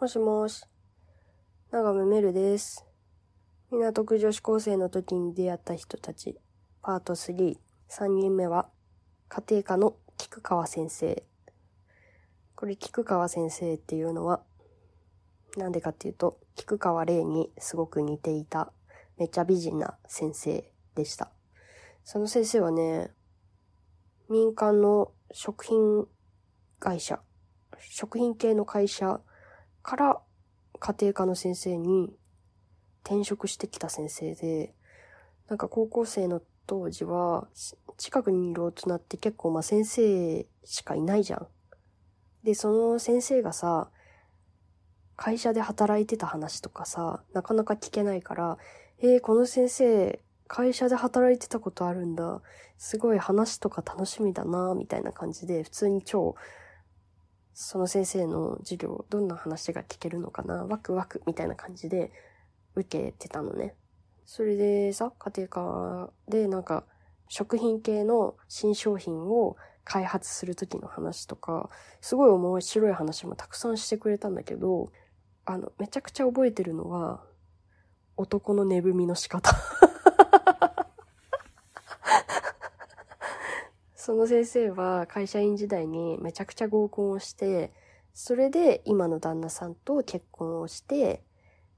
もしもし。長めめるです。港区女子高生の時に出会った人たち。パート3。3人目は、家庭科の菊川先生。これ菊川先生っていうのは、なんでかっていうと、菊川玲にすごく似ていた、めっちゃ美人な先生でした。その先生はね、民間の食品会社、食品系の会社から家庭科の先生に転職してきた先生で、なんか高校生の当時は、近くにいる大人って結構まあ先生しかいないじゃん。で、その先生がさ、会社で働いてた話とかさ、なかなか聞けないから、えー、この先生、会社で働いてたことあるんだ。すごい話とか楽しみだな、みたいな感じで、普通に超、その先生の授業、どんな話が聞けるのかな、ワクワク、みたいな感じで受けてたのね。それでさ、家庭科でなんか、食品系の新商品を開発するときの話とか、すごい面白い話もたくさんしてくれたんだけど、あの、めちゃくちゃ覚えてるのは、男の寝踏みの仕方。その先生は会社員時代にめちゃくちゃ合コンをして、それで今の旦那さんと結婚をして、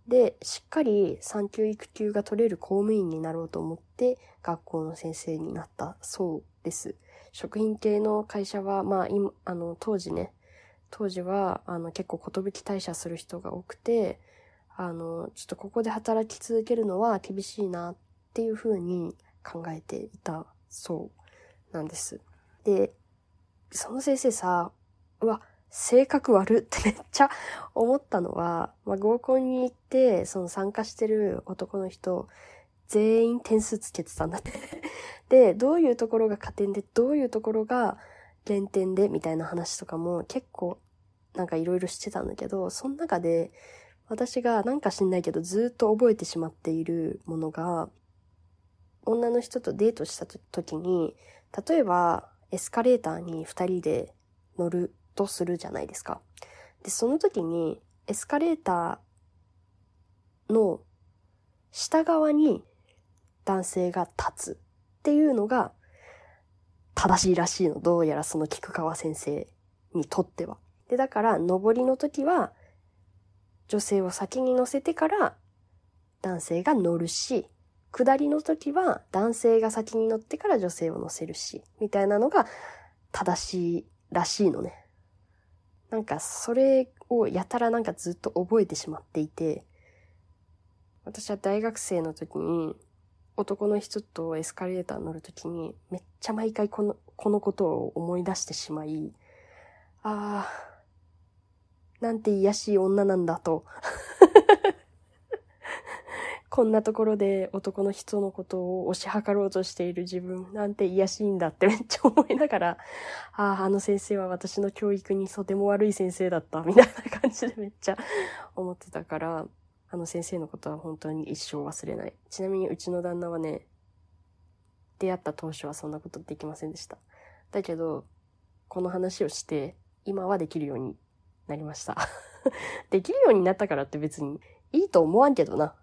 で、しっかり産休育休が取れる公務員になろうと思って学校の先生になったそうです。食品系の会社は、まあ今、あの、当時ね、当時は、あの、結構寿退社する人が多くて、あの、ちょっとここで働き続けるのは厳しいなっていうふうに考えていたそうなんです。で、その先生さ、うわ、性格悪ってめっちゃ思ったのは、まあ、合コンに行って、その参加してる男の人、全員点数つけてたんだって。で、どういうところが加点で、どういうところが減点で、みたいな話とかも結構、なんかいろいろしてたんだけど、その中で、私がなんか知んないけどずっと覚えてしまっているものが、女の人とデートした時に、例えばエスカレーターに二人で乗るとするじゃないですか。で、その時にエスカレーターの下側に男性が立つっていうのが正しいらしいの。どうやらその菊川先生にとっては。で、だから上りの時は女性を先に乗せてから男性が乗るし、下りの時は男性が先に乗ってから女性を乗せるし、みたいなのが正しいらしいのね。なんかそれをやたらなんかずっと覚えてしまっていて、私は大学生の時に男の人とエスカレーター乗る時にめっちゃ毎回この、このことを思い出してしまい、ああ、なんて癒しい女なんだと。こんなところで男の人のことを推し量ろうとしている自分なんて癒しいんだってめっちゃ思いながら、ああ、あの先生は私の教育にとても悪い先生だったみたいな感じでめっちゃ思ってたから、あの先生のことは本当に一生忘れない。ちなみにうちの旦那はね、出会った当初はそんなことできませんでした。だけど、この話をして、今はできるようになりました。できるようになったからって別にいいと思わんけどな。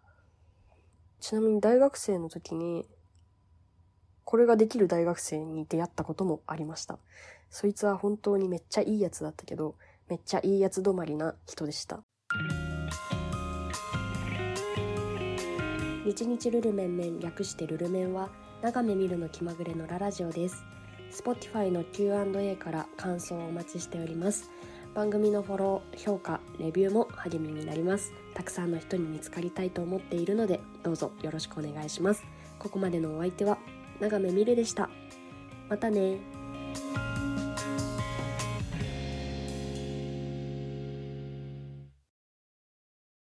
ちなみに大学生の時に、これができる大学生に出会ったこともありました。そいつは本当にめっちゃいいやつだったけど、めっちゃいいやつ止まりな人でした。日日ルルメンメン略してルルメンは、長め見るの気まぐれのララジオです。Spotify の Q&A から感想をお待ちしております。番組のフォロー、評価、レビューも励みになります。たくさんの人に見つかりたいと思っているので、どうぞよろしくお願いします。ここまでのお相手は、長めみるでした。またね